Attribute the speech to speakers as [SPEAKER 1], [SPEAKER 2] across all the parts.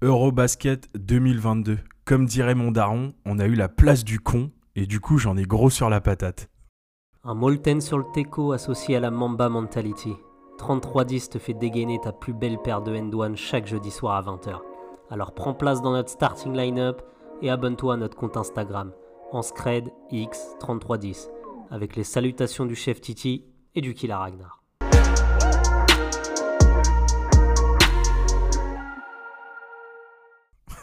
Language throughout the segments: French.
[SPEAKER 1] Eurobasket 2022. Comme dirait mon daron, on a eu la place du con et du coup j'en ai gros sur la patate.
[SPEAKER 2] Un Molten sur le Teco associé à la Mamba Mentality. 33-10 te fait dégainer ta plus belle paire de N1 chaque jeudi soir à 20h. Alors prends place dans notre starting line-up et abonne-toi à notre compte Instagram, en Scred X3310, avec les salutations du chef Titi et du Killer Ragnar.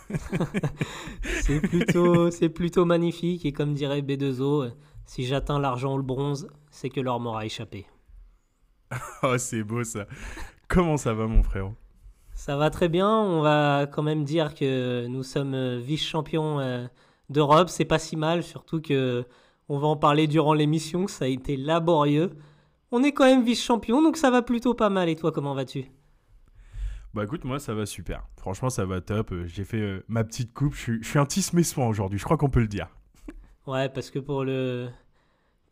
[SPEAKER 2] c'est plutôt, plutôt magnifique et comme dirait B2O, si j'atteins l'argent ou le bronze, c'est que l'or m'aura échappé.
[SPEAKER 1] oh, c'est beau ça. Comment ça va mon frère
[SPEAKER 2] Ça va très bien. On va quand même dire que nous sommes vice-champions euh, d'Europe. C'est pas si mal, surtout que on va en parler durant l'émission. Ça a été laborieux. On est quand même vice-champion, donc ça va plutôt pas mal. Et toi, comment vas-tu?
[SPEAKER 1] Bah écoute, moi ça va super. Franchement, ça va top. Euh, j'ai fait euh, ma petite coupe. Je suis, je suis un tisse mes soins aujourd'hui, je crois qu'on peut le dire.
[SPEAKER 2] Ouais, parce que pour le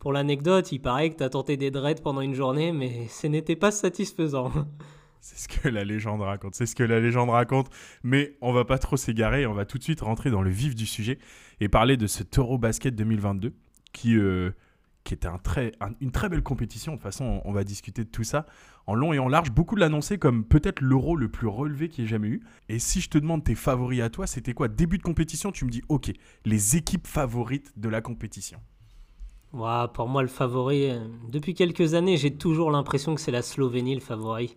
[SPEAKER 2] pour l'anecdote, il paraît que t'as tenté des dreads pendant une journée, mais ce n'était pas satisfaisant.
[SPEAKER 1] C'est ce que la légende raconte. C'est ce que la légende raconte. Mais on va pas trop s'égarer. On va tout de suite rentrer dans le vif du sujet et parler de ce Toro Basket 2022 qui euh, qui était un très, une très belle compétition. De toute façon, on, va discuter de tout ça en long et en large. Beaucoup l'annoncer comme peut-être l'euro le plus relevé qu'il ait jamais eu. Et si je te demande tes favoris à toi, c'était quoi? Début de compétition, tu me dis, ok, les équipes favorites de la compétition.
[SPEAKER 2] pour moi, le favori, euh, depuis quelques années, j'ai toujours l'impression que c'est la Slovénie le favori.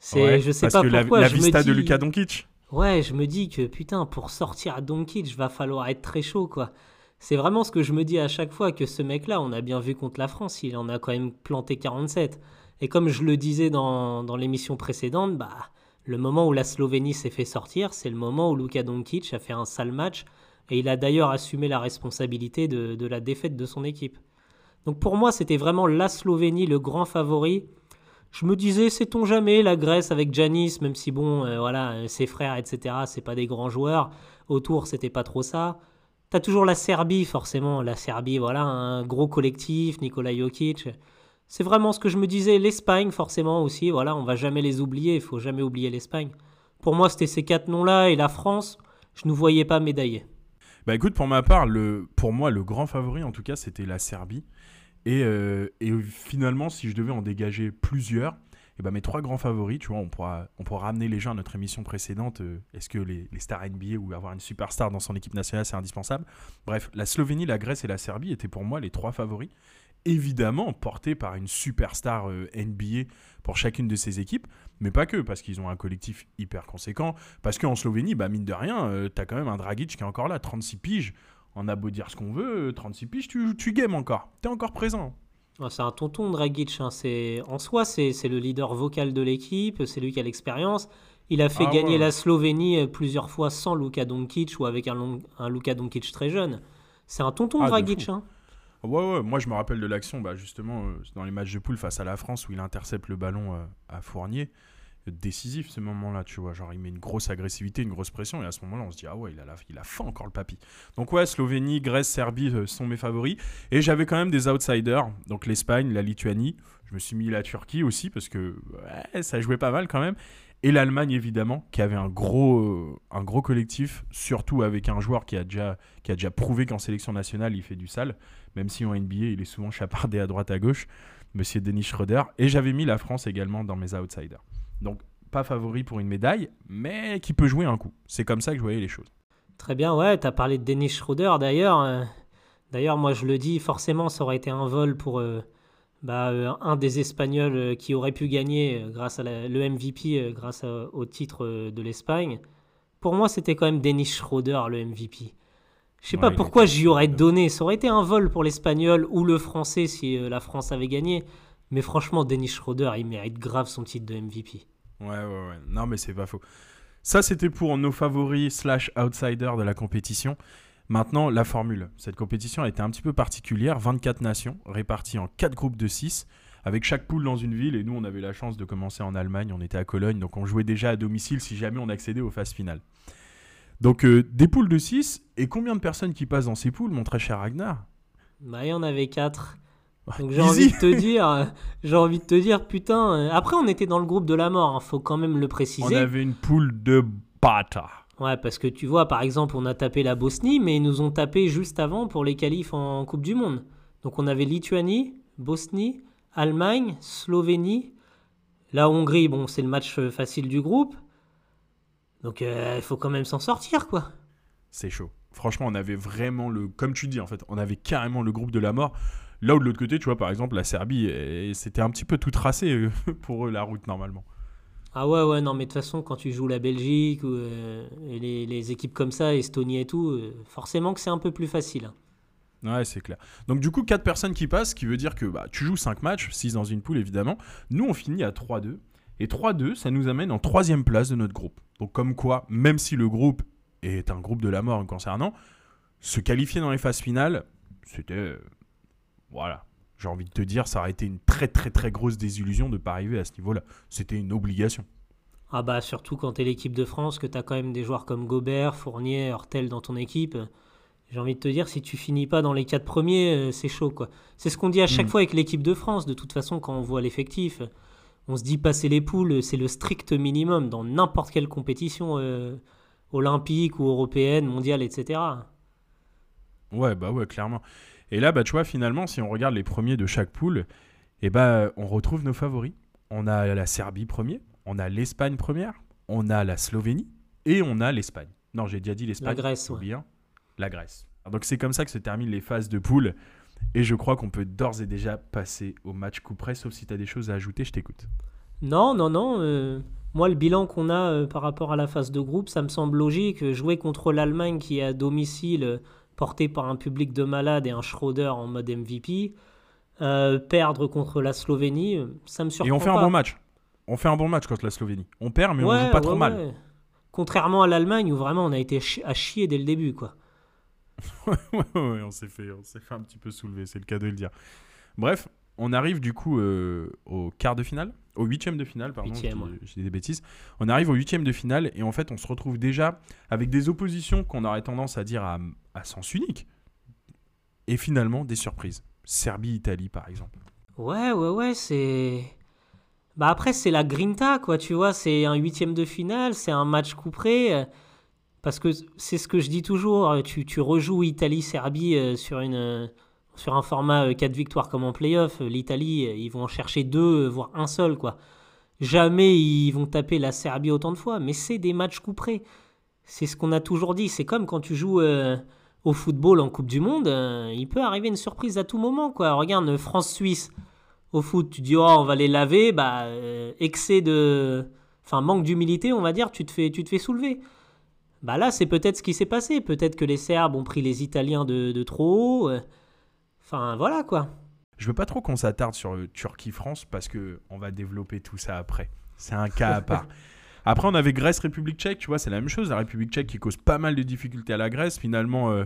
[SPEAKER 1] C'est, je sais pas pourquoi. La, la vista de Luka Doncic.
[SPEAKER 2] Ouais, je me dis que putain, pour sortir à Doncic, va falloir être très chaud, quoi. C'est vraiment ce que je me dis à chaque fois que ce mec-là, on a bien vu contre la France, il en a quand même planté 47. Et comme je le disais dans, l'émission précédente, bah, le moment où la Slovénie s'est fait sortir, c'est le moment où Luka Doncic a fait un sale match et il a d'ailleurs assumé la responsabilité de, la défaite de son équipe. Donc pour moi, c'était vraiment la Slovénie le grand favori. Je me disais, sait-on jamais, la Grèce avec Janis, même si bon, euh, voilà, ses frères, etc., c'est pas des grands joueurs. Autour, c'était pas trop ça. T'as toujours la Serbie, forcément. La Serbie, voilà, un gros collectif, Nikola Jokic. C'est vraiment ce que je me disais. L'Espagne, forcément aussi. Voilà, on va jamais les oublier. Il faut jamais oublier l'Espagne. Pour moi, c'était ces quatre noms-là. Et la France, je ne voyais pas médailler.
[SPEAKER 1] Bah écoute, pour ma part, le, pour moi, le grand favori, en tout cas, c'était la Serbie. Et, euh, et, finalement, si je devais en dégager plusieurs, et ben mes trois grands favoris, tu vois, on pourra, on pourra ramener les gens à notre émission précédente. Euh, est-ce que les, stars NBA ou avoir une superstar dans son équipe nationale, c'est indispensable? Bref, la Slovénie, la Grèce et la Serbie étaient pour moi les trois favoris. Évidemment, portés par une superstar euh, NBA pour chacune de ces équipes, mais pas que, parce qu'ils ont un collectif hyper conséquent. Parce qu'en Slovénie, bah, mine de rien, euh, tu as quand même un Dragic qui est encore là, 36 piges. On a beau dire ce qu'on veut, 36 piges, tu, tu games encore. Tu es encore présent.
[SPEAKER 2] C'est un tonton Dragic. Hein. En soi, c'est le leader vocal de l'équipe, c'est lui qui a l'expérience. Il a fait ah gagner la Slovénie euh, plusieurs fois sans Luka Doncic ou avec un, un Luka Doncic très jeune. C'est un tonton ah, Dragic. Hein.
[SPEAKER 1] Ouais, ouais, moi je me rappelle de l'action, bah, justement, euh, dans les matchs de poule face à la France où il intercepte le ballon euh, à Fournier décisif ce moment-là, tu vois. Genre, il met une grosse agressivité, une grosse pression, et à ce moment-là, on se dit, ah ouais, il a, la, il a faim encore le papy. Donc, ouais, Slovénie, Grèce, Serbie euh, sont mes favoris. Et j'avais quand même des outsiders, donc l'Espagne, la Lituanie. Je me suis mis la Turquie aussi, parce que ça jouait pas mal quand même. Et l'Allemagne, évidemment, qui avait un gros, euh, un gros collectif, surtout avec un joueur qui a déjà, qui a déjà prouvé qu'en sélection nationale, il fait du sale, même si en NBA, il est souvent chapardé à droite à gauche, monsieur Denis Schroeder. Et j'avais mis la France également dans mes outsiders. Donc, pas favori pour une médaille, mais qui peut jouer un coup. C'est comme ça que je voyais les choses.
[SPEAKER 2] Très bien, ouais, tu as parlé de Denis Schroeder d'ailleurs. Euh, d'ailleurs, moi je le dis, forcément, ça aurait été un vol pour euh, bah, euh, un des Espagnols qui aurait pu gagner grâce à le MVP, grâce au titre de l'Espagne. Pour moi, c'était quand même Denis Schroeder, le MVP. Je sais pas pourquoi j'y aurais donné. Ça aurait été un vol pour l'Espagnol ou le Français si la France avait gagné. Mais franchement, Dennis Schroeder, il mérite grave son titre de MVP.
[SPEAKER 1] Ouais, ouais, ouais. Non, mais c'est pas faux. Ça, c'était pour nos favoris slash outsiders de la compétition. Maintenant, la formule. Cette compétition a été un petit peu particulière. 24 nations réparties en 4 groupes de 6, avec chaque poule dans une ville. Et nous, on avait la chance de commencer en Allemagne. On était à Cologne, donc on jouait déjà à domicile si jamais on accédait aux phases finales. Donc, euh, des poules de 6. Et combien de personnes qui passent dans ces poules, mon très cher Ragnar?
[SPEAKER 2] Bah, il y en avait 4. Donc j'ai envie de te dire, j'ai envie de te dire, putain. Euh, après, on était dans le groupe de la mort, il hein, faut quand même le préciser.
[SPEAKER 1] On avait une poule de Sparta.
[SPEAKER 2] Ouais, parce que tu vois, par exemple, on a tapé la Bosnie, mais ils nous ont tapé juste avant pour les qualifs en Coupe du Monde. Donc on avait Lituanie, Bosnie, Allemagne, Slovénie. La Hongrie, bon, c'est le match euh, facile du groupe. Donc euh, il faut quand même s'en sortir, quoi.
[SPEAKER 1] C'est chaud. Franchement, on avait vraiment le. Comme tu dis, en fait, on avait carrément le groupe de la mort. Là où de l'autre côté, tu vois, par exemple, la Serbie, eh, c'était un petit peu tout tracé euh, pour eux, la route, normalement.
[SPEAKER 2] Ah ouais, ouais, non, mais de toute façon, quand tu joues la Belgique ou euh, et les, les équipes comme ça, Estonie et tout, euh, forcément que c'est un peu plus facile. hein.
[SPEAKER 1] Ouais, c'est clair. Donc, du coup, 4 personnes qui passent, ce qui veut dire que bah, tu joues 5 matchs, 6 dans une poule, évidemment. Nous, on finit à 3-2. Et 3-2, ça nous amène en troisième place de notre groupe. Donc, comme quoi, même si le groupe est un groupe de la mort concernant, se qualifier dans les phases finales, c'était. Voilà. J'ai envie de te dire, ça aurait été une très, très, très grosse désillusion de ne pas arriver à ce niveau-là. C'était une obligation.
[SPEAKER 2] Ah bah surtout quand t'es l'équipe de France, que t'as quand même des joueurs comme Gobert, Fournier, Hurtel dans ton équipe. J'ai envie de te dire, si tu finis pas dans les quatre premiers, euh, c'est chaud quoi. C'est ce qu'on dit à chaque
[SPEAKER 1] Mm.
[SPEAKER 2] fois avec l'équipe de France. De toute façon, quand on voit l'effectif, on se dit passer les poules, c'est le strict minimum dans n'importe quelle compétition euh, olympique ou européenne, mondiale, etc.
[SPEAKER 1] Ouais, bah ouais, clairement. Et là, bah, tu vois, finalement, si on regarde les premiers de chaque poule, eh bah, on retrouve nos favoris. On a la Serbie premier, on a l'Espagne première, on a la Slovénie et on a l'Espagne. Non, j'ai déjà dit l'Espagne.
[SPEAKER 2] La Grèce, ouais.
[SPEAKER 1] La Grèce. Donc c'est comme ça que se terminent les phases de poule. Et je crois qu'on peut d'ores et déjà passer au match coup près, sauf si tu as des choses à ajouter, je t'écoute.
[SPEAKER 2] Non, non, non. euh, moi, le bilan qu'on a euh, par rapport à la phase de groupe, ça me semble logique. Jouer contre l'Allemagne qui est à domicile, porté par un public de malades et un Schroeder en mode MVP, euh, perdre contre la Slovénie, ça me surprend
[SPEAKER 1] Et on fait un bon match. On fait un bon match contre la Slovénie. On perd, mais on
[SPEAKER 2] Ouais,
[SPEAKER 1] joue pas
[SPEAKER 2] ouais,
[SPEAKER 1] trop mal.
[SPEAKER 2] Contrairement à l'Allemagne où vraiment on a été à chier dès le début, quoi.
[SPEAKER 1] ouais, ouais, on s'est fait, on fait un petit peu soulever, c'est le cas de le dire. Bref, on arrive du coup euh, au quart de finale, au huitième de finale, pardon,
[SPEAKER 2] ouais.
[SPEAKER 1] dis des bêtises. On arrive au huitième de finale et en fait, on se retrouve déjà avec des oppositions qu'on aurait tendance à dire à, à sens unique et finalement des surprises. Serbie-Italie, par exemple.
[SPEAKER 2] Ouais, ouais, ouais, c'est. Bah après, c'est la grinta, quoi, tu vois. C'est un huitième de finale, c'est un match couperé. euh, Parce que c'est ce que je dis toujours. euh, Tu, tu rejoues Italie-Serbie euh, sur, une, sur un format 4 victoires comme en playoff. Euh, L'Italie, euh, ils vont en chercher deux, euh, voire un seul, quoi. Jamais ils vont taper la Serbie autant de fois, mais c'est des matchs couperés. C'est ce qu'on a toujours dit. C'est comme quand tu joues euh, au football en Coupe du Monde, euh, il peut arriver une surprise à tout moment, quoi. Regarde, euh, France-Suisse au foot, tu dis oh on va les laver, bah euh, excès de, enfin manque d'humilité, on va dire, tu te fais, tu te fais soulever. Bah là c'est peut-être ce qui s'est passé, peut-être que les Serbes ont pris les Italiens de, de trop haut. Enfin voilà quoi.
[SPEAKER 1] Je veux pas trop qu'on s'attarde sur euh, Turquie-France parce que on va développer tout ça après. C'est un cas à part. Après, on avait Grèce-République tchèque, tu vois, c'est la même chose. La République tchèque qui cause pas mal de difficultés à la Grèce. Finalement, euh,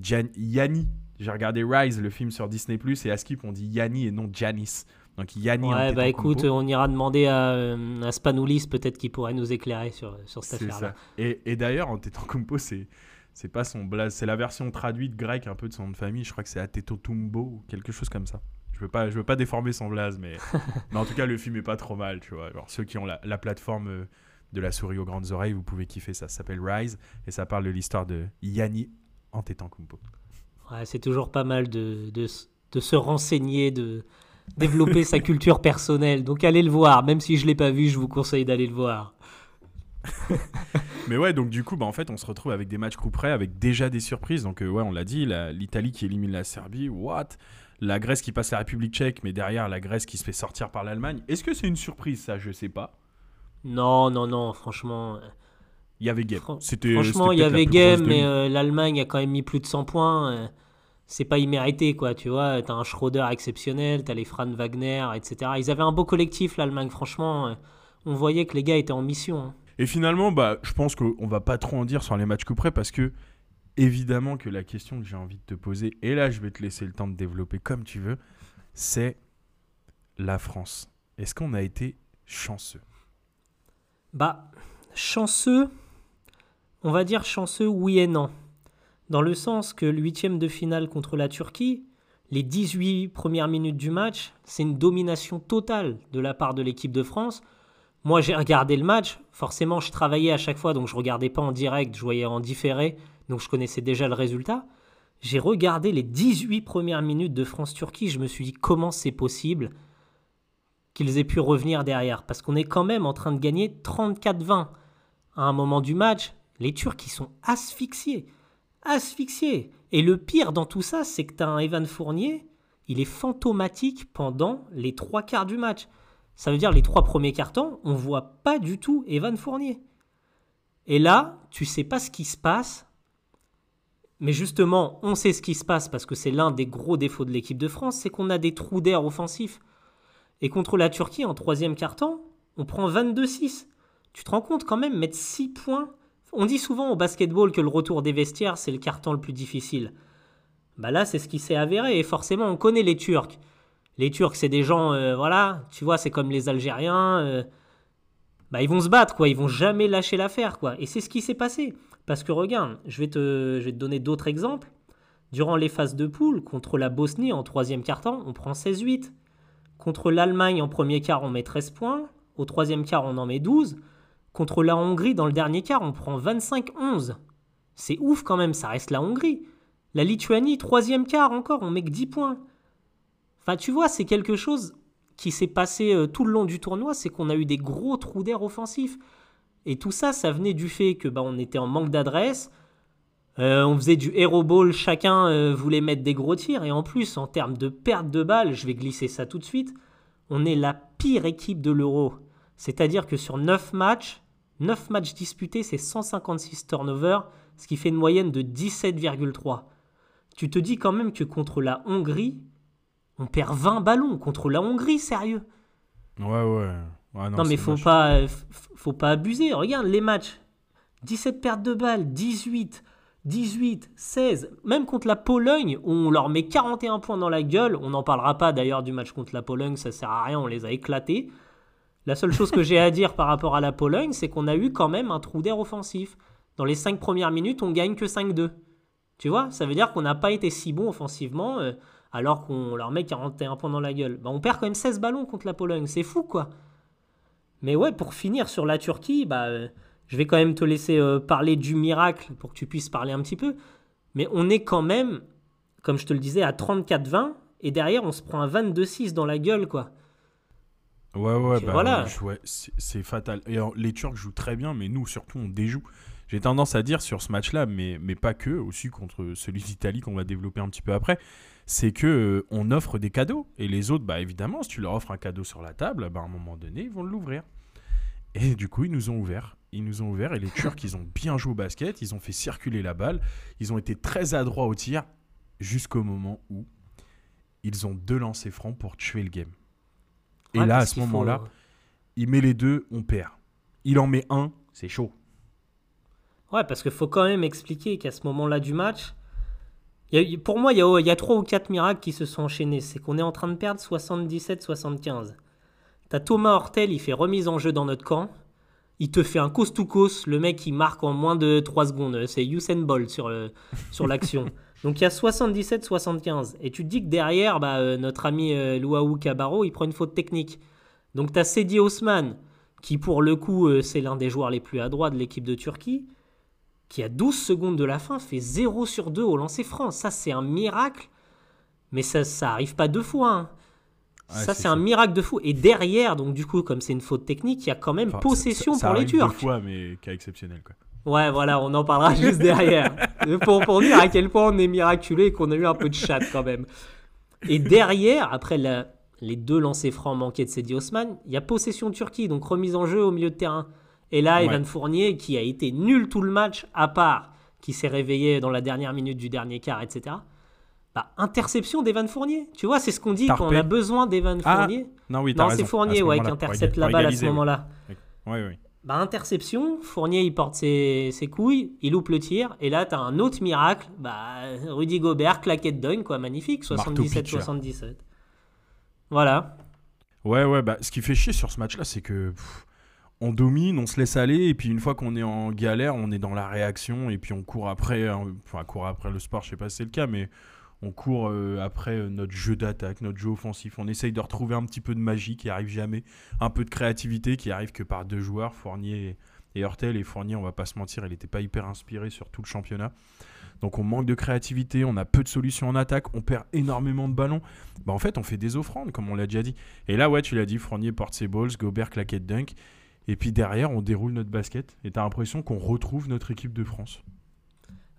[SPEAKER 1] Gian- Yanni, j'ai regardé Rise, le film sur Disney, et à Skip, on dit Yanni et non Janis. Donc Yanni en
[SPEAKER 2] Ouais bah écoute, on ira demander à, euh, à Spanoulis peut-être qu'il pourrait nous éclairer sur, sur cette affaire-là.
[SPEAKER 1] Et, et d'ailleurs, Antetokounmpo, c'est c'est pas son blaze, c'est la version traduite grecque un peu de son nom de famille. Je crois que c'est Atetotumbo ou quelque chose comme ça. Je veux pas, je veux pas déformer son blaze, mais, mais en tout cas, le film est pas trop mal, tu vois. Alors, ceux qui ont la, la plateforme euh, de la souris aux grandes oreilles, vous pouvez kiffer ça. Ça s'appelle Rise et ça parle de l'histoire de Yanni Antetokounmpo.
[SPEAKER 2] Ouais, c'est toujours pas mal de, de, de se renseigner, de développer sa culture personnelle. Donc allez le voir, même si je l'ai pas vu, je vous conseille d'aller le voir.
[SPEAKER 1] Mais ouais, donc du coup, bah, en fait, on se retrouve avec des matchs coup près, avec déjà des surprises. Donc euh, ouais, on l'a dit, l'Italie qui élimine la Serbie, what? La Grèce qui passe la République tchèque, mais derrière la Grèce qui se fait sortir par l'Allemagne. Est-ce que c'est une surprise ça? Je sais pas.
[SPEAKER 2] Non, non, non, franchement. euh,
[SPEAKER 1] Il y avait game.
[SPEAKER 2] Fran-
[SPEAKER 1] C'était
[SPEAKER 2] Franchement, il y avait game, mais euh, l'Allemagne a quand même mis plus de 100 points. euh, c'est pas immérité, quoi, tu vois. T'as un Schroeder exceptionnel, t'as les Fran Wagner, etc. Ils avaient un beau collectif, l'Allemagne, franchement. euh, on voyait que les gars étaient en mission. hein.
[SPEAKER 1] Et finalement, bah, je pense qu'on va pas trop en dire sur les matchs coup près parce que évidemment que la question que j'ai envie de te poser, et là je vais te laisser le temps de développer comme tu veux, c'est la France. Est-ce qu'on a été chanceux?
[SPEAKER 2] Bah, chanceux, on va dire chanceux oui et non. Dans le sens que huitième de finale contre la Turquie, les 18 premières minutes du match, c'est une domination totale de la part de l'équipe de France. Moi, j'ai regardé le match. Forcément, je travaillais à chaque fois, donc je regardais pas en direct, je voyais en différé, donc je connaissais déjà le résultat. J'ai regardé les 18 premières minutes de France-Turquie. Je me suis dit comment c'est possible qu'ils aient pu revenir derrière. Parce qu'on est quand même en train de gagner 34-20. À un moment du match, les Turcs, ils sont asphyxiés. Asphyxiés. Et le pire dans tout ça, c'est que tu as un Evan Fournier, il est fantomatique pendant les trois quarts du match. Ça veut dire les trois premiers cartons, on voit pas du tout Evan Fournier. Et là, tu sais pas ce qui se passe. Mais justement, on sait ce qui se passe parce que c'est l'un des gros défauts de l'équipe de France, c'est qu'on a des trous d'air offensifs. Et contre la Turquie, en troisième carton, on prend 22-6. Tu te rends compte quand même, mettre 6 points. On dit souvent au basketball que le retour des vestiaires, c'est le carton le plus difficile. Bah là, c'est ce qui s'est avéré. Et forcément, on connaît les Turcs. Les Turcs, c'est des gens, euh, voilà, tu vois, c'est comme les Algériens. Euh, bah, ils vont se battre, quoi. Ils vont jamais lâcher l'affaire, quoi. Et c'est ce qui s'est passé. Parce que regarde, je vais te, donner d'autres exemples. Durant les phases de poule, contre la Bosnie en troisième quart-temps, on prend 16-8. Contre l'Allemagne en premier quart, on met 13 points. Au troisième quart, on en met 12. Contre la Hongrie, dans le dernier quart, on prend 25-11. C'est ouf quand même, ça reste la Hongrie. La Lituanie, troisième quart encore, on met que 10 points. Enfin, tu vois, c'est quelque chose qui s'est passé euh, tout le long du tournoi, c'est qu'on a eu des gros trous d'air offensifs. Et tout ça, ça venait du fait que bah, on était en manque d'adresse. Euh, on faisait du hero ball, chacun euh, voulait mettre des gros tirs. Et en plus, en termes de perte de balles, je vais glisser ça tout de suite, on est la pire équipe de l'Euro. C'est-à-dire que sur 9 matchs, 9 matchs disputés, c'est 156 turnovers, ce qui fait une moyenne de 17,3. Tu te dis quand même que contre la Hongrie, on perd 20 ballons contre la Hongrie, sérieux.
[SPEAKER 1] Ouais, ouais.
[SPEAKER 2] non, mais faut pas, faut pas abuser. Regarde les matchs. 17 pertes de balles, 18, 18, 16. Même contre la Pologne, où on leur met 41 points dans la gueule. On n'en parlera pas d'ailleurs du match contre la Pologne, ça sert à rien, on les a éclatés. La seule chose que j'ai à dire par rapport à la Pologne, c'est qu'on a eu quand même un trou d'air offensif. Dans les 5 premières minutes, on gagne que 5-2. Tu vois, ça veut dire qu'on n'a pas été si bon offensivement. Euh, alors qu'on leur met 41 points dans la gueule. Bah, on perd quand même 16 ballons contre la Pologne, c'est fou quoi. Mais ouais, pour finir sur la Turquie, bah, euh, je vais quand même te laisser euh, parler du miracle pour que tu puisses parler un petit peu. Mais on est quand même, comme je te le disais, à 34-20 et derrière on se prend un 22-6 dans la gueule quoi.
[SPEAKER 1] Ouais, ouais, bah, voilà. c'est fatal. Et les Turcs jouent très bien, mais nous surtout on déjoue. J'ai tendance à dire sur ce match-là, mais, mais pas que, aussi contre celui d'Italie qu'on va développer un petit peu après, c'est que euh, on offre des cadeaux. Et les autres, bah évidemment, si tu leur offres un cadeau sur la table, bah, à un moment donné, ils vont l'ouvrir. Et du coup, ils nous ont ouvert. Ils nous ont ouvert et les Turcs, ils ont bien joué au basket, ils ont fait circuler la balle, ils ont été très adroits au tir jusqu'au moment où ils ont deux lancers francs pour tuer le game. Et là, à ce moment-là, il met les deux, on perd. Il en met un, c'est chaud.
[SPEAKER 2] Ouais, parce qu'il faut quand même expliquer qu'à ce moment-là du match, pour moi, il y, a, trois ou quatre miracles qui se sont enchaînés. C'est qu'on est en train de perdre 77-75. T'as Thomas Hortel, il fait remise en jeu dans notre camp. Il te fait un coast to coast. Le mec, il marque en moins de 3 secondes. C'est Usain Bolt sur, sur l'action. Donc il y a 77-75. Et tu te dis que derrière, bah, euh, notre ami euh, Luaou Cabarro, il prend une faute technique. Donc tu as Sedi Osman, qui pour le coup, euh, c'est l'un des joueurs les plus adroits de l'équipe de Turquie qui à 12 secondes de la fin fait 0 sur 2 au lancer franc. Ça, c'est un miracle. Mais ça, ça arrive pas deux fois. Hein. ça, c'est un miracle de fou. Et derrière, donc du coup, comme c'est une faute technique, il y a quand même possession pour les Turcs.
[SPEAKER 1] deux fois, mais cas exceptionnel. Quoi.
[SPEAKER 2] Ouais, voilà, on en parlera juste derrière. pour, pour dire à quel point on est miraculé et qu'on a eu un peu de chat quand même. Et derrière, après les deux lancers francs manqués de Sedi Osman, il y a possession Turquie, donc remise en jeu au milieu de terrain. Et là, Evan Fournier, qui a été nul tout le match, à part qui s'est réveillé dans la dernière minute du dernier quart, etc. Bah, interception d'Evan Fournier. Tu vois, c'est ce qu'on dit quand on a besoin d'Evan ah, Fournier.
[SPEAKER 1] Non, oui,
[SPEAKER 2] Non, c'est Fournier ouais, qui intercepte la balle à ce moment-là.
[SPEAKER 1] Oui, oui.
[SPEAKER 2] Bah, interception, Fournier il porte ses, couilles, il loupe le tir, et là tu as un autre miracle, bah, Rudy Gobert, claquette de quoi, magnifique, 77-77. Voilà.
[SPEAKER 1] Ouais, ouais, bah, ce qui fait chier sur ce match-là, c'est que on domine, on se laisse aller, et puis une fois qu'on est en galère, on est dans la réaction, et puis on court après, hein, enfin, court après le sport, je sais pas si c'est le cas, mais On court euh, après euh, notre jeu d'attaque, notre jeu offensif. On essaye de retrouver un petit peu de magie qui arrive jamais. Un peu de créativité qui arrive que par deux joueurs, Fournier et Hurtel. Et Fournier, on va pas se mentir, il n'était pas hyper inspiré sur tout le championnat. Donc on manque de créativité, on a peu de solutions en attaque, on perd énormément de ballons. Bah en fait, on fait des offrandes, comme on l'a déjà dit. Et là, ouais, tu l'as dit, Fournier porte ses balls, Gobert claquette dunk. Et puis derrière, on déroule notre basket. Et tu as l'impression qu'on retrouve notre équipe de France.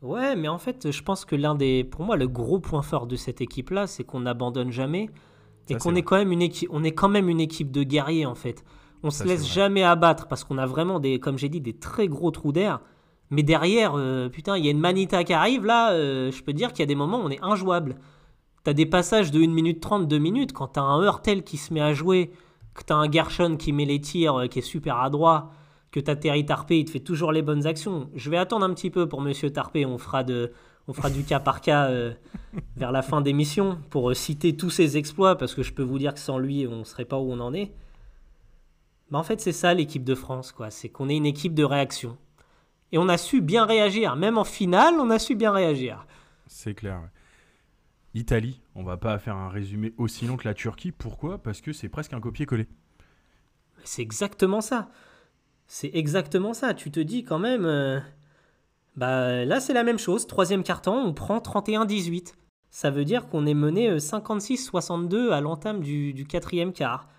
[SPEAKER 2] Ouais, mais en fait, je pense que l'un des, pour moi, le gros point fort de cette équipe-là, c'est qu'on n'abandonne jamais et qu'on est quand même une équipe, on est quand même une équipe de guerriers en fait. On se laisse jamais abattre parce qu'on a vraiment des, comme j'ai dit, des très gros trous d'air. Mais derrière, euh, putain, il y a une Manita qui arrive là. Euh, je peux dire qu'il y a des moments où on est injouable. T'as des passages de 1 minute 30, 2 minutes quand t'as un Hurtel qui se met à jouer, que t'as un Gershon qui met les tirs, euh, qui est super adroit que t'as Terry Tarpé, il te fait toujours les bonnes actions. Je vais attendre un petit peu pour Monsieur Tarpé, on fera, de, on fera du cas par cas euh, vers la fin d'émission pour euh, citer tous ses exploits, parce que je peux vous dire que sans lui, on ne serait pas où on en est. Mais en fait, c'est ça l'équipe de France, quoi. C'est qu'on est une équipe de réaction. Et on a su bien réagir. Même en finale, on a su bien réagir.
[SPEAKER 1] C'est clair. Italie, on va pas faire un résumé aussi long que la Turquie. Pourquoi? Parce que c'est presque un copier-coller.
[SPEAKER 2] C'est exactement ça. C'est exactement ça. Tu te dis quand même, euh, bah là c'est la même chose. Troisième carton, on prend 31-18. Ça veut dire qu'on est mené 56-62 euh, à l'entame du, quatrième quart.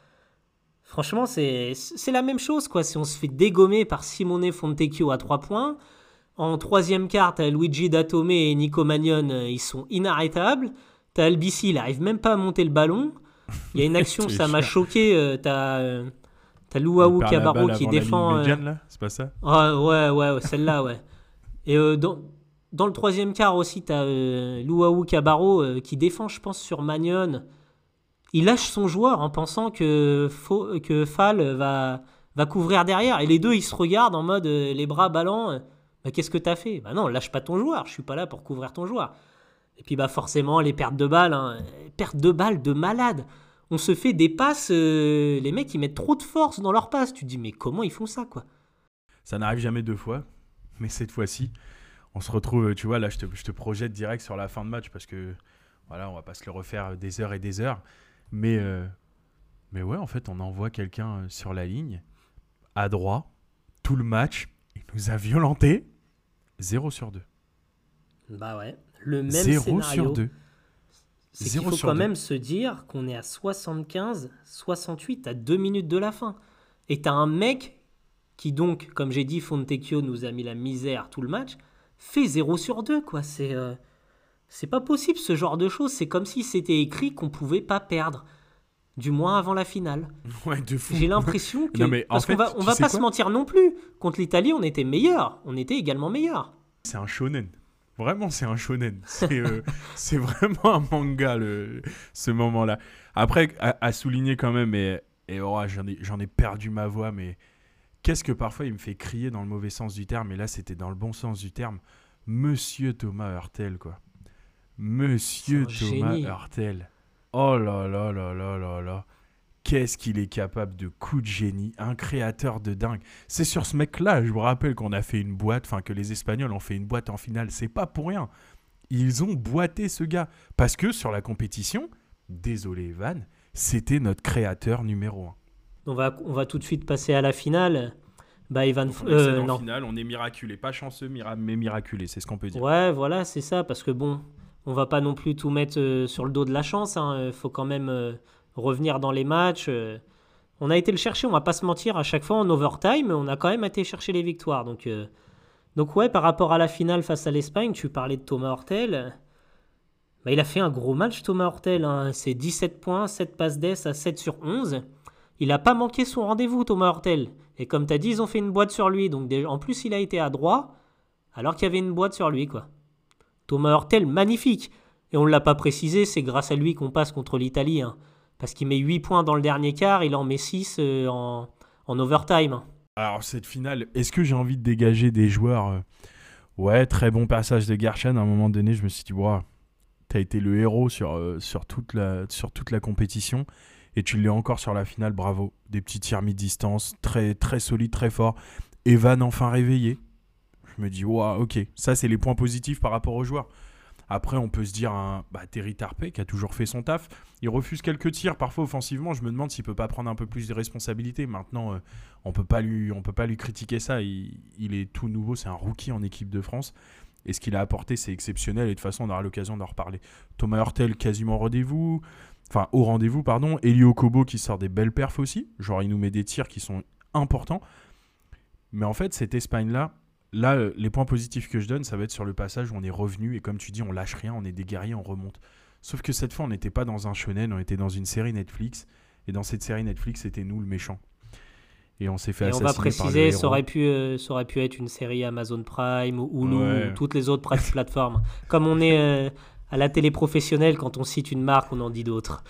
[SPEAKER 2] Franchement, c'est la même chose quoi. Si on se fait dégommer par Simone Fontecchio à 3 points, en troisième quart, t'as Luigi Datome et Nico Magnon, euh, ils sont inarrêtables. T'as Albici, il arrive même pas à monter le ballon. Il y a une action, ça m'a choqué. T'as T'as Luau Cabarro qui défend.
[SPEAKER 1] Euh, c'est pas ça?
[SPEAKER 2] Ah, Ouais, ouais, celle-là, ouais. Et euh, dans, dans, le troisième quart aussi, t'as euh, Luau Cabarro euh, qui défend, je pense, sur Magnon. Il lâche son joueur en pensant que, que Fall va, va couvrir derrière. Et les deux, ils se regardent en mode les bras ballants. Bah, qu'est-ce que t'as fait? Bah non, lâche pas ton joueur. Je suis pas là pour couvrir ton joueur. Et puis, bah forcément, les pertes de balles. Hein, pertes de balles de malade on se fait des passes, euh, les mecs ils mettent trop de force dans leurs passes. Tu te dis mais comment ils font ça quoi?
[SPEAKER 1] Ça n'arrive jamais deux fois, mais cette fois-ci, on se retrouve, tu vois, là je te, projette direct sur la fin de match parce que voilà, on va pas se le refaire des heures et des heures. Mais, euh, mais ouais, en fait, on envoie quelqu'un euh, sur la ligne, à droit, tout le match, il nous a violenté 0 sur 2.
[SPEAKER 2] Bah ouais, le même 0 sur 2 c'est qu'il faut quand même se dire qu'on est à 75, 68 à 2 minutes de la fin. Et t'as un mec qui donc, comme j'ai dit, Fontecchio nous a mis la misère tout le match, fait 0 sur 2, quoi. C'est euh, c'est pas possible ce genre de choses. C'est comme si c'était écrit qu'on pouvait pas perdre. Du moins avant la finale.
[SPEAKER 1] Ouais, de fou.
[SPEAKER 2] J'ai l'impression que. mais parce qu'on va, on va pas se mentir non plus. Contre l'Italie, on était meilleur. On était également meilleur.
[SPEAKER 1] C'est un shonen. Vraiment, c'est un shonen. Euh, c'est vraiment un manga, le, ce moment-là. Après, à, souligner quand même, et, et oh, j'en ai, ai, perdu ma voix, mais qu'est-ce que parfois il me fait crier dans le mauvais sens du terme, et là c'était dans le bon sens du terme. Monsieur Thomas Hurtel, quoi. Monsieur Thomas Hurtel. Oh là là là là là là qu'est-ce qu'il est capable de coup de génie, un créateur de dingue. C'est sur ce mec-là, je vous rappelle qu'on a fait une boîte, enfin que les Espagnols ont fait une boîte en finale, c'est pas pour rien. Ils ont boité ce gars parce que sur la compétition, désolé Evan, c'était notre créateur numéro un.
[SPEAKER 2] On va, on va tout de suite passer à la finale. Bah, Evan,
[SPEAKER 1] euh, non. Finale, on est miraculé, pas chanceux, mais miraculé, c'est ce qu'on peut dire.
[SPEAKER 2] Ouais, voilà, c'est ça, parce que bon, on va pas non plus tout mettre euh, sur le dos de la chance. Il hein. faut quand même euh, revenir dans les matchs. Euh, on a été le chercher, on va pas se mentir, à chaque fois en overtime, on a quand même été chercher les victoires. Donc, euh, donc ouais, par rapport à la finale face à l'Espagne, tu parlais de Thomas Hortel. Bah, il a fait un gros match, Thomas Hortel. Hein. C'est 17 points, 7 passes d'ess à 7 sur 11. Il n'a pas manqué son rendez-vous, Thomas Hortel. Et comme tu as dit, ils ont fait une boîte sur lui. Donc en plus, il a été à droit, alors qu'il y avait une boîte sur lui. quoi. Thomas Hortel, magnifique. Et on ne l'a pas précisé, c'est grâce à lui qu'on passe contre l'Italie. Hein parce qu'il met 8 points dans le dernier quart, il en met 6 euh, en, en, overtime.
[SPEAKER 1] Alors cette finale, est-ce que j'ai envie de dégager des joueurs euh, Ouais, très bon passage de Gershon. À un moment donné, je me suis dit, wow, t'as été le héros sur, euh, sur, toute la, sur toute la compétition. Et tu l'es encore sur la finale, bravo. Des petits tirs mi-distance, très, très solides, très forts. Evan enfin réveillé. Je me dis, wow, ok, ça c'est les points positifs par rapport aux joueurs. Après, on peut se dire un bah, Terry Tarpey qui a toujours fait son taf. Il refuse quelques tirs, parfois offensivement. Je me demande s'il peut pas prendre un peu plus de responsabilités. Maintenant, euh, on peut peut pas lui critiquer ça. Il, est tout nouveau, c'est un rookie en équipe de France. Et ce qu'il a apporté, c'est exceptionnel. Et de toute façon, on aura l'occasion d'en reparler. Thomas Hurtel, quasiment rendez-vous. Enfin, au rendez-vous, pardon. Elio Kobo qui sort des belles perfs aussi. Genre, il nous met des tirs qui sont importants. Mais en fait, cette Espagne-là, là, euh, les points positifs que je donne, ça va être sur le passage où on est revenu. Et comme tu dis, on lâche rien, on est des guerriers, on remonte. Sauf que cette fois, on n'était pas dans un shonen, on était dans une série Netflix. Et dans cette série Netflix, c'était nous le méchant. Et on s'est fait
[SPEAKER 2] Et on
[SPEAKER 1] assassiner
[SPEAKER 2] va
[SPEAKER 1] par
[SPEAKER 2] préciser,
[SPEAKER 1] le
[SPEAKER 2] ça
[SPEAKER 1] héros.
[SPEAKER 2] aurait, pu, euh, ça aurait pu être une série Amazon Prime ou Hulu
[SPEAKER 1] Ouais.
[SPEAKER 2] ou toutes les autres pla- plateformes. Comme on est euh, à la télé professionnelle, quand on cite une marque, on en dit d'autres.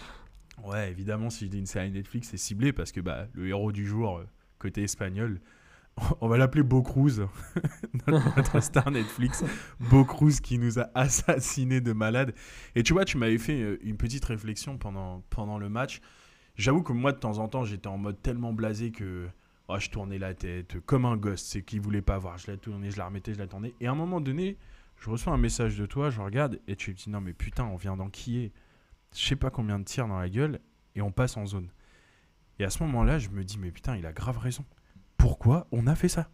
[SPEAKER 1] Ouais, évidemment, si je dis une série Netflix, c'est ciblé parce que bah, le héros du jour, côté espagnol, on va l'appeler Beau Cruz, notre, star Netflix. Beau Cruz qui nous a assassinés de malade. Et tu vois, tu m'avais fait euh, une petite réflexion pendant, pendant le match. J'avoue que moi, de temps en temps, j'étais en mode tellement blasé que oh, je tournais la tête comme un gosse, c'est qui voulait pas voir. Je la tournais, je la remettais, je la tournais. Et à un moment donné, je reçois un message de toi, je regarde et tu me dis non, mais putain, on vient d'enquiller je sais pas combien de tirs dans la gueule et on passe en zone. Et à ce moment-là, je me dis, mais putain, il a grave raison. Pourquoi on a fait ça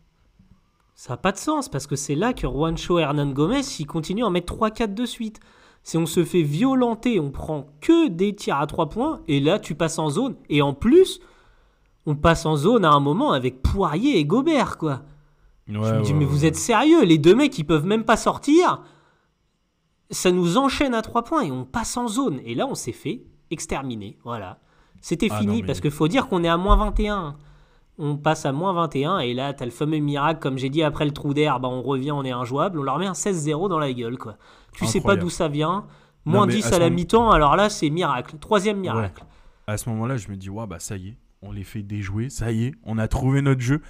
[SPEAKER 2] Ça n'a pas de sens parce que c'est là que Juancho Hernan Gomez il continue à en mettre 3-4 de suite. Si on se fait violenter, on prend que des tirs à 3 points et là tu passes en zone. Et en plus, on passe en zone à un moment avec Poirier et Gobert quoi. je me dis mais vous êtes sérieux? Les deux mecs ils peuvent même pas sortir. Ça nous enchaîne à 3 points et on passe en zone. Et là on s'est fait exterminer. Voilà. C'était
[SPEAKER 1] Ah
[SPEAKER 2] fini
[SPEAKER 1] non, mais-
[SPEAKER 2] parce qu'il faut dire qu'on est à moins 21 on passe à moins 21 et là t'as le fameux miracle comme j'ai dit après le trou d'air bah on revient on est injouable on leur met un 16-0 dans la gueule quoi tu sais pas d'où ça vient
[SPEAKER 1] Non,
[SPEAKER 2] moins
[SPEAKER 1] mais
[SPEAKER 2] 10
[SPEAKER 1] à
[SPEAKER 2] la
[SPEAKER 1] moment-
[SPEAKER 2] mi-temps alors là c'est miracle troisième miracle
[SPEAKER 1] À ce moment-là, je me dis, ouais, bah ça y est, on les fait déjouer, ça y est, on a trouvé notre jeu.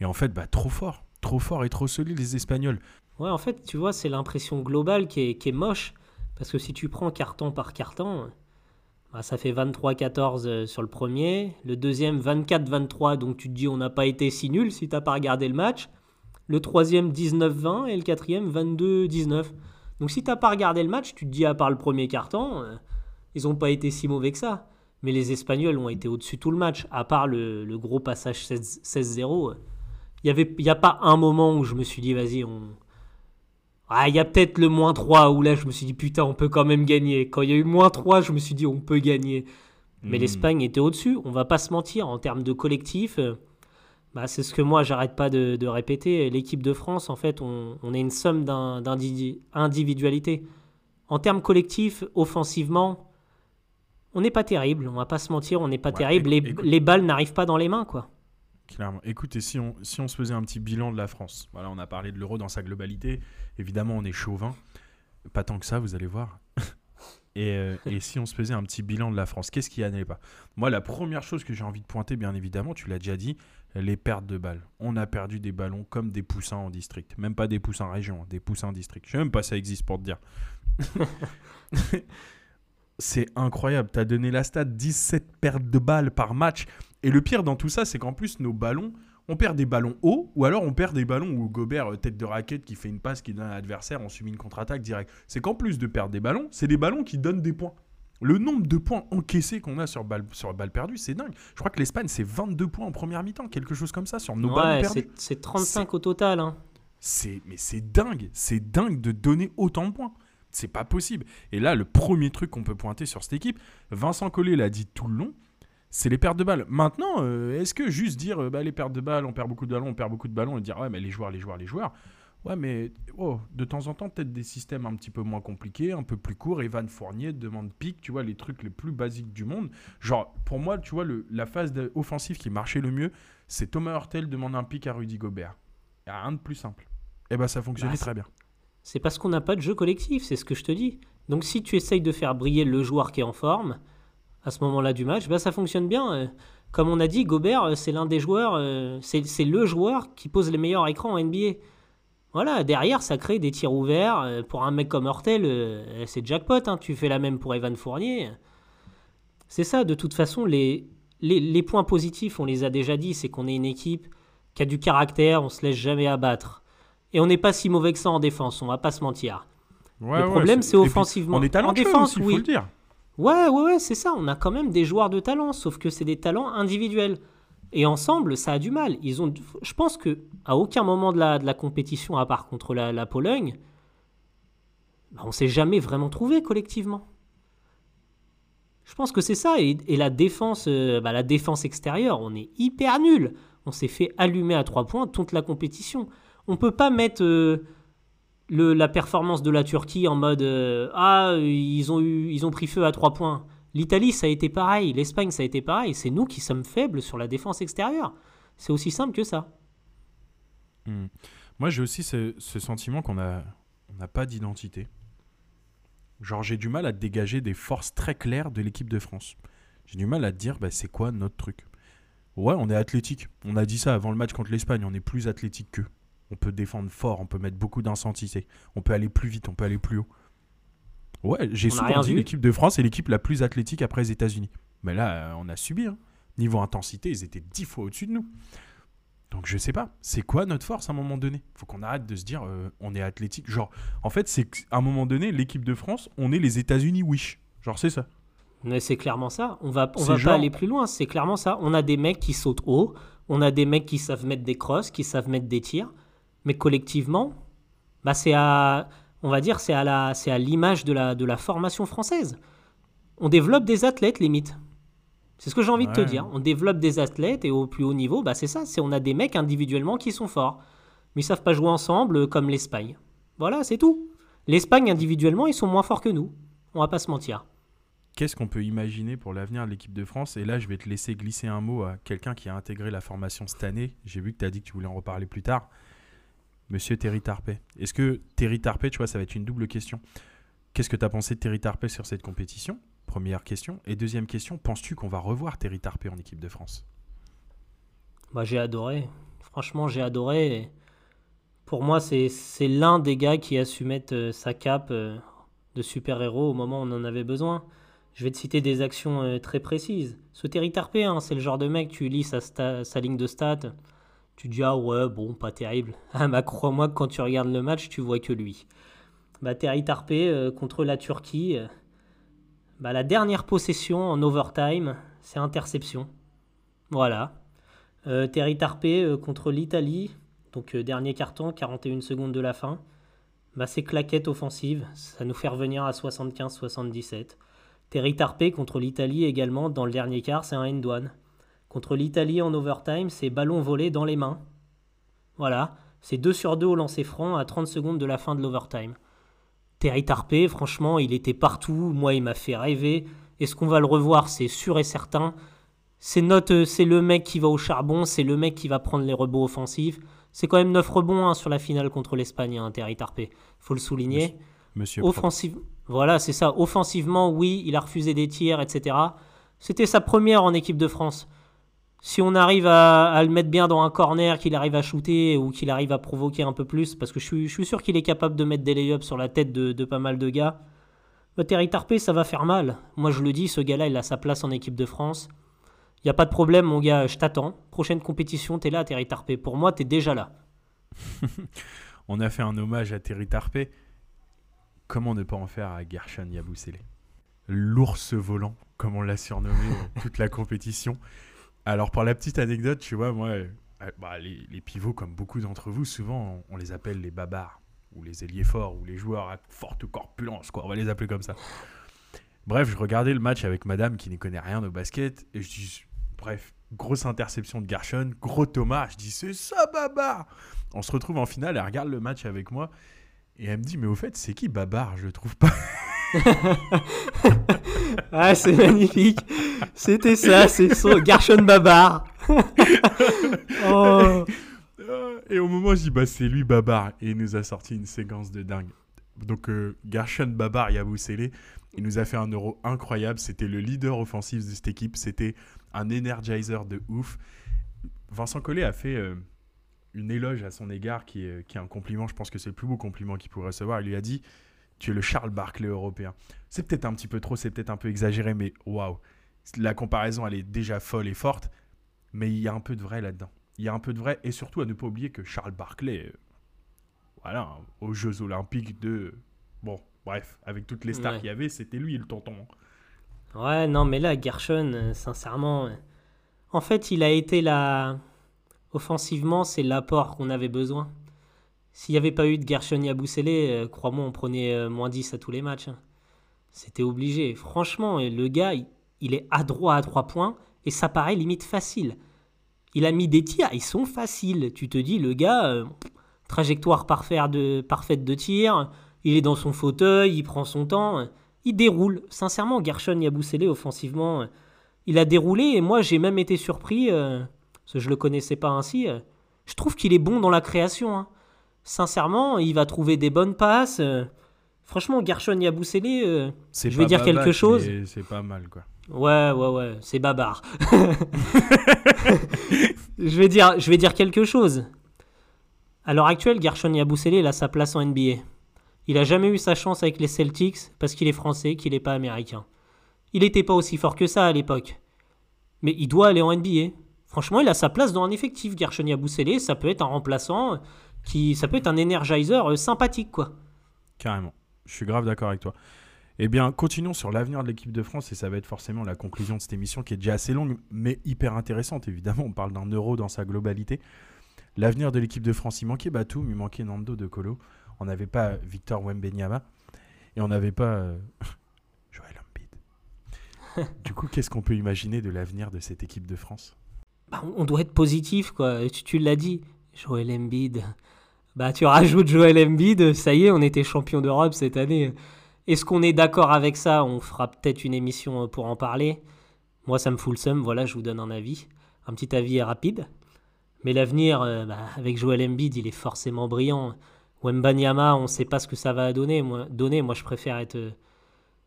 [SPEAKER 1] Et en fait, bah trop fort, trop fort et trop solide les Espagnols.
[SPEAKER 2] ouais en fait tu vois c'est l'impression globale qui est, qui est moche parce que si tu prends carton par carton bah, ça fait 23-14 euh, sur le premier le deuxième 24-23 donc tu te dis on n'a pas été si nul si t'as pas regardé le match le troisième 19-20 et le quatrième 22-19 Donc si t'as pas regardé le match, tu te dis à part le premier carton, euh, ils ont pas été si mauvais que ça. Mais les Espagnols ont été au-dessus tout le match, à part le, le gros passage 16 16-0. Il n'y a pas un moment où je me suis dit, vas-y, on... Ah, il y a peut-être le moins 3 où là, je me suis dit, putain, on peut quand même gagner. Quand il y a eu moins 3, je me suis dit, on peut gagner. Mais
[SPEAKER 1] Hmm.
[SPEAKER 2] l'Espagne était au-dessus, on va pas se mentir, en termes de collectif. euh, bah, c'est ce que moi, j'arrête pas de, de répéter. L'équipe de France, en fait, on, on est une somme d'un- d'indi- d'individualités. En termes collectifs, offensivement, on n'est pas terrible, on va pas se mentir, on n'est pas
[SPEAKER 1] Ouais,
[SPEAKER 2] terrible. Les, les balles n'arrivent pas dans les mains, quoi.
[SPEAKER 1] Clairement. Écoutez, si on, si on se faisait un petit bilan de la France, voilà, on a parlé de l'euro dans sa globalité. Évidemment, on est chauvin. Pas tant que ça, vous allez voir. et, euh, et si on se faisait un petit bilan de la France, qu'est-ce qui n'allait pas? Moi, la première chose que j'ai envie de pointer, bien évidemment, tu l'as déjà dit, les pertes de balles. On a perdu des ballons comme des poussins en district. Même pas des poussins région, des poussins district. Je sais même pas si ça existe pour te dire. C'est incroyable. Tu as donné la stat 17 pertes de balles par match. Et le pire dans tout ça, c'est qu'en plus, nos ballons, on perd des ballons hauts, ou alors on perd des ballons où Gobert, euh, tête de raquette, qui fait une passe, qui donne à l'adversaire, on subit une contre-attaque directe. C'est qu'en plus de perdre des ballons, c'est des ballons qui donnent des points. Le nombre de points encaissés qu'on a sur balle, sur balle perdue, c'est dingue. Je crois que l'Espagne, c'est 22 points en première mi-temps, quelque chose comme ça, sur nos ballons perdus.
[SPEAKER 2] c'est c'est 35 au total. hein.
[SPEAKER 1] C'est mais c'est dingue, c'est dingue de donner autant de points. C'est pas possible. Et là, le premier truc qu'on peut pointer sur cette équipe, Vincent Collet l'a dit tout le long, c'est les pertes de balles. Maintenant, euh, est-ce que juste dire euh, bah, les pertes de balles, on perd beaucoup de ballons, on perd beaucoup de ballons, et dire ouais mais les joueurs, les joueurs, les joueurs. Ouais mais oh, de temps en temps peut-être des systèmes un petit peu moins compliqués, un peu plus courts. Evan Fournier demande pique, tu vois les trucs les plus basiques du monde. Genre pour moi, tu vois le, la phase offensive qui marchait le mieux, c'est Thomas Hurtel demande un pique à Rudy Gobert. Y a rien de plus simple. Et ben ça fonctionnait
[SPEAKER 2] Bah,
[SPEAKER 1] très bien.
[SPEAKER 2] C'est parce qu'on n'a pas de jeu collectif, c'est ce que je te dis. Donc si tu essayes de faire briller le joueur qui est en forme, à ce moment-là du match, bah, ça fonctionne bien. Euh, Comme on a dit, Gobert, euh, c'est l'un des joueurs, euh, c'est le joueur qui pose les meilleurs écrans en NBA. Voilà, derrière, ça crée des tirs ouverts. Pour un mec comme Hortel, c'est jackpot. hein. Tu fais la même pour Evan Fournier. C'est ça, de toute façon, les, les, les points positifs, on les a déjà dit, c'est qu'on est une équipe qui a du caractère, on se laisse jamais abattre. Et on n'est pas si mauvais que ça en défense, on va pas se mentir.
[SPEAKER 1] Ouais,
[SPEAKER 2] le
[SPEAKER 1] ouais,
[SPEAKER 2] problème, c'est offensivement.
[SPEAKER 1] On est
[SPEAKER 2] en défense,
[SPEAKER 1] aussi,
[SPEAKER 2] oui.
[SPEAKER 1] faut le dire.
[SPEAKER 2] Ouais, ouais, ouais, c'est ça. On a quand même des joueurs de talent, sauf que c'est des talents individuels. Et ensemble, ça a du mal. Ils ont, je pense que à aucun moment de la, compétition, à part contre la, Pologne, bah, on s'est jamais vraiment trouvé collectivement. Je pense que c'est ça. Et, la défense, euh, bah, la défense extérieure, on est hyper nul. On s'est fait allumer à trois points toute la compétition. On peut pas mettre euh, la performance de la Turquie en mode euh, ah ils ont eu, ils ont pris feu à trois points. L'Italie ça a été pareil, l'Espagne ça a été pareil. C'est nous qui sommes faibles sur la défense extérieure. C'est aussi simple que ça.
[SPEAKER 1] Hmm. Moi, j'ai aussi ce, sentiment qu'on a, on n'a pas d'identité. Genre, j'ai du mal à dégager des forces très claires de l'équipe de France. J'ai du mal à dire, bah, c'est quoi notre truc? Ouais, on est athlétique. On a dit ça avant le match contre l'Espagne. On est plus athlétique qu'eux. On peut défendre fort, on peut mettre beaucoup d'intensité. On peut aller plus vite, on peut aller plus haut. Ouais, j'ai souvent dit l'équipe de France est l'équipe la plus athlétique après les États-Unis. Mais là, euh, on a subi. hein. Niveau intensité, ils étaient dix fois au-dessus de nous. Donc je sais pas, c'est quoi notre force à un moment donné? Faut qu'on arrête de se dire euh, on est athlétique. Genre, en fait, c'est qu'à un moment donné, l'équipe de France, on est les États-Unis wish. Genre, c'est ça.
[SPEAKER 2] Mais c'est clairement ça. On va, on va
[SPEAKER 1] genre-
[SPEAKER 2] pas aller plus loin. C'est clairement ça. On a des mecs qui sautent haut. On a des mecs qui savent mettre des crosses, qui savent mettre des tirs. Mais collectivement, bah c'est à, on va dire, c'est à la, c'est à l'image de la, de la formation française. On développe des athlètes limite. C'est ce que j'ai envie de te dire. On développe des athlètes et au plus haut niveau, bah c'est ça. C'est on a des mecs individuellement qui sont forts, mais ils savent pas jouer ensemble euh, comme l'Espagne. Voilà, c'est tout. L'Espagne individuellement, ils sont moins forts que nous. On va pas se mentir.
[SPEAKER 1] Qu'est-ce qu'on peut imaginer pour l'avenir de l'équipe de France? Et là, je vais te laisser glisser un mot à quelqu'un qui a intégré la formation cette année. J'ai vu que tu as dit que tu voulais en reparler plus tard. Monsieur Terry Tarpey. Est-ce que Terry Tarpey, tu vois, ça va être une double question. Qu'est-ce que tu as pensé de Terry Tarpey sur cette compétition? Première question. Et deuxième question, penses-tu qu'on va revoir Terry Tarpey en équipe de France?
[SPEAKER 2] Bah, j'ai adoré. Franchement, j'ai adoré. Pour moi, c'est l'un des gars qui a su mettre euh, sa cape euh, de super-héros au moment où on en avait besoin. Je vais te citer des actions euh, très précises. Ce Terry Tarpey, hein, c'est le genre de mec, tu lis sa, sa ligne de stats, tu dis ah ouais, bon, pas terrible. Ah bah crois-moi que quand tu regardes le match, tu vois que lui. Bah Terry Tarpey euh, contre la Turquie, euh, bah, la dernière possession en overtime, c'est interception. Voilà. Euh, Terry euh, contre l'Italie, donc dernier carton, 41 secondes de la fin. Bah, c'est claquette offensive, ça nous fait revenir à 75-77. Terry Tarpey contre l'Italie également, dans le dernier quart, c'est un end-one. Contre l'Italie en overtime, c'est ballon volé dans les mains. Voilà, c'est 2 sur 2 au lancer franc à 30 secondes de la fin de l'overtime. Terry Tarpey, franchement, il était partout, moi il m'a fait rêver. Est-ce qu'on va le revoir? C'est sûr et certain. C'est c'est le mec qui va au charbon, c'est le mec qui va prendre les rebonds offensifs. C'est quand même 9 rebonds hein, sur la finale contre l'Espagne, hein, Terry Tarpey. Faut le souligner.
[SPEAKER 1] Monsieur.
[SPEAKER 2] Offensive, voilà, c'est ça. Offensivement, oui, il a refusé des tirs, etc. C'était sa première en équipe de France. Si on arrive à, le mettre bien dans un corner, qu'il arrive à shooter ou qu'il arrive à provoquer un peu plus, parce que je suis, sûr qu'il est capable de mettre des lay-ups sur la tête de, pas mal de gars, bah, Terry Tarpey, ça va faire mal. Moi, je le dis, ce gars-là, il a sa place en équipe de France. Il n'y a pas de problème, mon gars, je t'attends. Prochaine compétition, t'es là, Terry Tarpey. Pour moi, t'es déjà là.
[SPEAKER 1] On a fait un hommage à Terry Tarpey. Comment ne pas en faire à Gershon Yabusele? L'ours volant, comme on l'a surnommé euh, toute la compétition. Alors, pour la petite anecdote, tu vois, moi, euh, bah, les, pivots, comme beaucoup d'entre vous, souvent, on, les appelle les babards, ou les ailiers forts, ou les joueurs à forte corpulence, quoi. On va les appeler comme ça. Bref, je regardais le match avec madame qui n'y connaît rien au basket, et je dis, bref, grosse interception de Gershon, gros Thomas, je dis, c'est ça, babar On se retrouve en finale, elle regarde le match avec moi, et elle me dit, mais au fait, c'est qui Babar Je le trouve pas.
[SPEAKER 2] Ah, c'est magnifique. C'était ça, c'est son Garchon Babar. oh.
[SPEAKER 1] Et au moment, je dis, bah, c'est lui Babar. Et il nous a sorti une séquence de dingue. Donc, euh, Gershon Babar Yabusele, il nous a fait un euro incroyable. C'était le leader offensif de cette équipe. C'était un energizer de ouf. Vincent Collet a fait euh, une éloge à son égard qui est, qui est un compliment. Je pense que c'est le plus beau compliment qu'il pourrait recevoir. Il lui a dit Tu es le Charles Barkley européen. C'est peut-être un petit peu trop, c'est peut-être un peu exagéré, mais waouh La comparaison, elle est déjà folle et forte. Mais il y a un peu de vrai là-dedans. Il y a un peu de vrai. Et surtout, à ne pas oublier que Charles Barkley, euh, voilà, aux Jeux Olympiques de bon, bref, avec toutes les stars
[SPEAKER 2] Ouais.
[SPEAKER 1] qu'il y avait, c'était lui le tonton.
[SPEAKER 2] Ouais, non, mais là, Gershon, euh, sincèrement, euh, en fait, il a été là. Offensivement, c'est l'apport qu'on avait besoin. S'il n'y avait pas eu de Gershon Yabusele, euh, crois-moi, on prenait euh, moins 10 à tous les matchs. hein. C'était obligé. Franchement, euh, le gars, il, est adroit à 3 points et ça paraît limite facile. Il a mis des tirs, ils sont faciles. Tu te dis, le gars, trajectoire parfaite de, parfaite tir, il est dans son fauteuil, il prend son temps, il déroule. Sincèrement, Gershon Yabusele, offensivement, il a déroulé et moi, j'ai même été surpris, je le connaissais pas ainsi. je trouve qu'il est bon dans la création. hein. Sincèrement, il va trouver des bonnes passes. euh, franchement, Gershon Yabusele, euh, Je vais dire quelque chose.
[SPEAKER 1] C'est pas mal, quoi.
[SPEAKER 2] Ouais, ouais, ouais, c'est babar. je, vais dire, je vais dire quelque chose. À l'heure actuelle, Gershon Yabusele, il a sa place en NBA. Il a jamais eu sa chance avec les Celtics parce qu'il est français, qu'il n'est pas américain. Il n'était pas aussi fort que ça à l'époque. Mais il doit aller en NBA. Franchement, il a sa place dans un effectif, Gershon Yabusele. Ça peut être un remplaçant, qui, ça peut être un energizer euh, sympathique, quoi.
[SPEAKER 1] Carrément. Je suis grave d'accord avec toi. Eh bien, continuons sur l'avenir de l'équipe de France et ça va être forcément la conclusion de cette émission qui est déjà assez longue mais hyper intéressante. Évidemment, on parle d'un euro dans sa globalité. L'avenir de l'équipe de France, il manquait Batum, il manquait Nando de Colo. On n'avait pas Victor Wembenyama et on n'avait pas euh, Joël Embiid. du coup, qu'est-ce qu'on peut imaginer de l'avenir de cette équipe de France?
[SPEAKER 2] Bah, on doit être positif, quoi. Tu, tu l'as dit, Joël Embiid. Bah, tu rajoutes Joël Embiid, ça y est, on était champion d'Europe cette année. Est-ce qu'on est d'accord avec ça? On fera peut-être une émission euh, pour en parler. Moi, ça me fout le seum, voilà, je vous donne un avis. Un petit avis rapide. Mais l'avenir, euh, bah, avec Joël Embiid, il est forcément brillant. Wembanyama, on ne sait pas ce que ça va donner. Moi, donner. Moi je, préfère être, euh,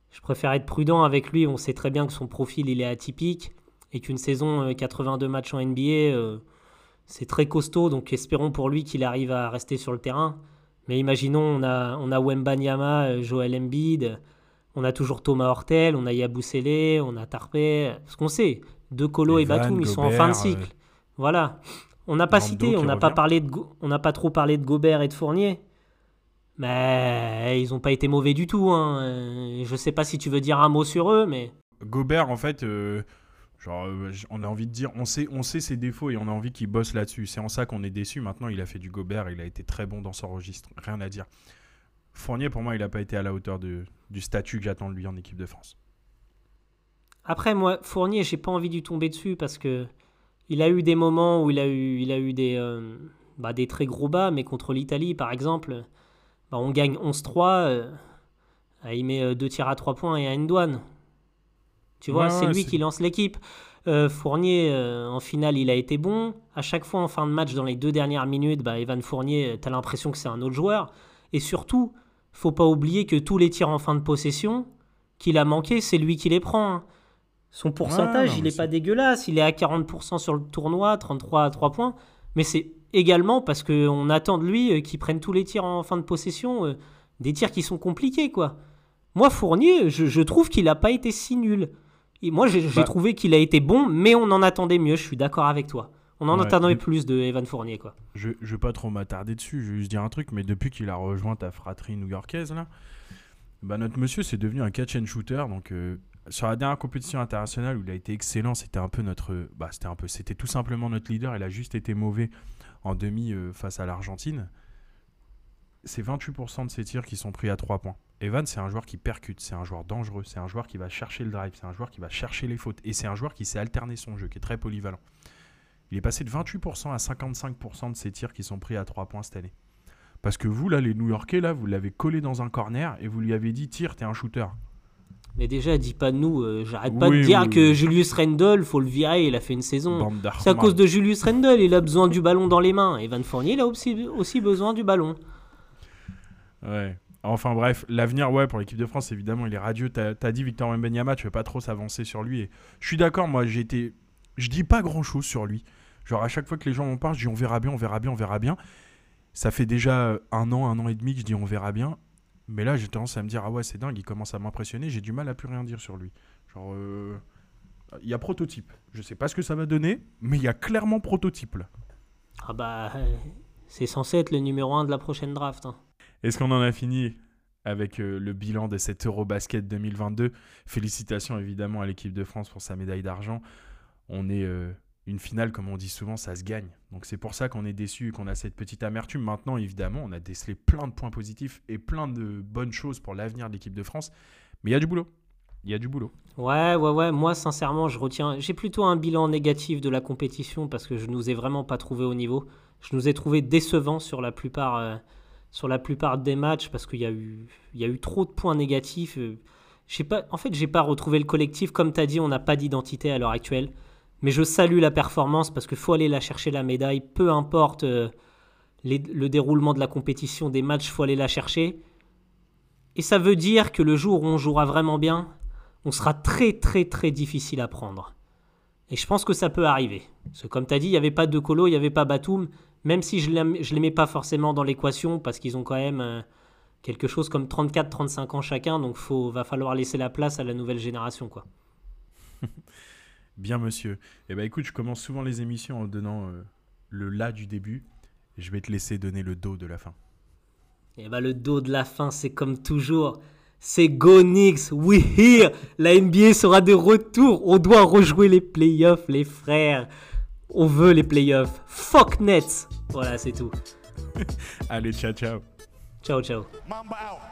[SPEAKER 2] je préfère être prudent avec lui. On sait très bien que son profil, il est atypique et qu'une saison euh, 82 matchs en NBA, c'est très costaud. Donc espérons pour lui qu'il arrive à rester sur le terrain. Mais imaginons, on a, on a Wembanyama, euh, Joel Embiid, on a toujours Thomas Hortel, on a Yabusele, on a Tarpé. Ce qu'on sait, De Colo et
[SPEAKER 1] Evan,
[SPEAKER 2] Batum, ils sont en fin de
[SPEAKER 1] euh,
[SPEAKER 2] cycle. Voilà. On n'a pas cité, on n'a pas parlé de, Go- on n'a pas trop parlé de Gobert et de Fournier. Mais ils n'ont pas été mauvais du tout. Hein. Euh, Je sais pas si tu veux dire un mot sur eux, mais
[SPEAKER 1] Gobert, en fait, euh, genre, euh, on a envie de dire, on sait, ses défauts et on a envie qu'il bosse là-dessus. C'est en ça qu'on est déçu. Maintenant, il a fait du Gobert, il a été très bon dans son registre. Rien à dire. Fournier, pour moi, il n'a pas été à la hauteur du statut que j'attends de lui en équipe de France.
[SPEAKER 2] Après, moi, Fournier, j'ai pas envie de tomber dessus parce que il a eu des moments où il a eu, des, euh, bah, des très gros bas, mais contre l'Italie, par exemple, bah, on gagne 11-3, euh, il met deux tirs à 3 points et un douane. Tu vois,
[SPEAKER 1] Ouais,
[SPEAKER 2] c'est
[SPEAKER 1] ouais,
[SPEAKER 2] lui qui lance l'équipe. Euh, Fournier, euh, en finale, il a été bon. À chaque fois, en fin de match, dans les deux dernières minutes, bah, Evan Fournier, tu as l'impression que c'est un autre joueur. Et surtout, faut pas oublier que tous les tirs en fin de possession qu'il a manqué, c'est lui qui les prend. hein. Son pourcentage, il n'est pas dégueulasse. Il est à 40% sur le tournoi, 33 à 3 points. Mais c'est également parce qu'on attend de lui euh, qu'il prenne tous les tirs en fin de possession, euh, des tirs qui sont compliqués, quoi. Moi, Fournier, je, je trouve qu'il n'a pas été si nul. Et moi, j'ai
[SPEAKER 1] Bah-
[SPEAKER 2] trouvé qu'il a été bon, mais on en attendait mieux. Je suis d'accord avec toi. On en
[SPEAKER 1] Ouais,
[SPEAKER 2] attendait plus de Evan Fournier, quoi.
[SPEAKER 1] Je ne vais pas trop m'attarder dessus, je vais juste dire un truc, mais depuis qu'il a rejoint ta fratrie new-yorkaise, là, bah, notre monsieur, c'est devenu un catch and shooter. Donc, euh, sur la dernière compétition internationale où il a été excellent, c'était un peu notre. Bah, c'était un peu. C'était tout simplement notre leader. Il a juste été mauvais en demi euh, face à l'Argentine. C'est 28% de ses tirs qui sont pris à 3 points. Evan, c'est un joueur qui percute, c'est un joueur dangereux, c'est un joueur qui va chercher le drive, c'est un joueur qui va chercher les fautes, et c'est un joueur qui sait alterner son jeu, qui est très polyvalent. Il est passé de 28% à 55% de ses tirs qui sont pris à 3 points cette année. Parce que vous, là, les New Yorkais, là, vous l'avez collé dans un corner et vous lui avez dit tire, t'es un shooter.
[SPEAKER 2] Mais déjà, dis pas nous. euh, J'arrête pas de dire
[SPEAKER 1] oui,
[SPEAKER 2] que
[SPEAKER 1] oui.
[SPEAKER 2] Julius Randle, faut le virer, il a fait une saison. C'est à cause de Julius Randle, il a besoin du ballon dans les mains. Evan Fournier, il a aussi, aussi besoin du ballon.
[SPEAKER 1] Ouais. Enfin bref, l'avenir, ouais, pour l'équipe de France, évidemment, il est radieux. T'as as dit Victor Wembanyama, tu veux pas trop s'avancer sur lui. Et je suis d'accord, moi, été. Je dis pas grand chose sur lui. Genre, à chaque fois que les gens m'en parlent, je dis on verra bien, on verra bien, on verra bien. Ça fait déjà un an, un an et demi que je dis on verra bien. Mais là, j'ai tendance à me dire, ah ouais, c'est dingue, il commence à m'impressionner. J'ai du mal à plus rien dire sur lui. Genre, euh, il y a prototype. Je sais pas ce que ça va donner, mais il y a clairement prototype là.
[SPEAKER 2] Ah bah, euh, c'est censé être le numéro 1 de la prochaine draft. hein.
[SPEAKER 1] Est-ce qu'on en a fini avec euh, le bilan de cet Eurobasket 2022. Félicitations évidemment à l'équipe de France pour sa médaille d'argent. On est euh, une finale, comme on dit souvent, ça se gagne. Donc c'est pour ça qu'on est déçu et qu'on a cette petite amertume. Maintenant, évidemment, on a décelé plein de points positifs et plein de bonnes choses pour l'avenir de l'équipe de France. Mais il y a du boulot. Il y a du boulot.
[SPEAKER 2] Ouais, ouais, ouais. Moi, sincèrement, je retiens. J'ai plutôt un bilan négatif de la compétition parce que je nous ai vraiment pas trouvé au niveau. Je nous ai trouvé décevants sur la plupart, euh, sur la plupart des matchs parce qu'il y a eu, trop de points négatifs. Euh, pas, en fait, j'ai pas retrouvé le collectif. Comme tu as dit, on n'a pas d'identité à l'heure actuelle. Mais je salue la performance parce qu'il faut aller la chercher la médaille, peu importe euh, le déroulement de la compétition, des matchs, faut aller la chercher. Et ça veut dire que le jour où on jouera vraiment bien, on sera très très très difficile à prendre. Et je pense que ça peut arriver. Parce que comme tu as dit, il n'y avait pas de Colo, il n'y avait pas Batum, même si je ne les mets pas forcément dans l'équation, parce qu'ils ont quand même euh, quelque chose comme 34-35 ans chacun, donc il va falloir laisser la place à la nouvelle génération. quoi.
[SPEAKER 1] Bien monsieur. Eh ben écoute, je commence souvent les émissions en donnant euh, le la du début, et je vais te laisser donner le do de la fin.
[SPEAKER 2] Eh ben le do de la fin, c'est comme toujours c'est Go Knicks, we here. La NBA sera de retour. On doit rejouer les playoffs, les frères. On veut les playoffs. Fuck Nets. Voilà, c'est tout.
[SPEAKER 1] Allez, ciao, ciao.
[SPEAKER 2] Ciao, ciao. Mamba out.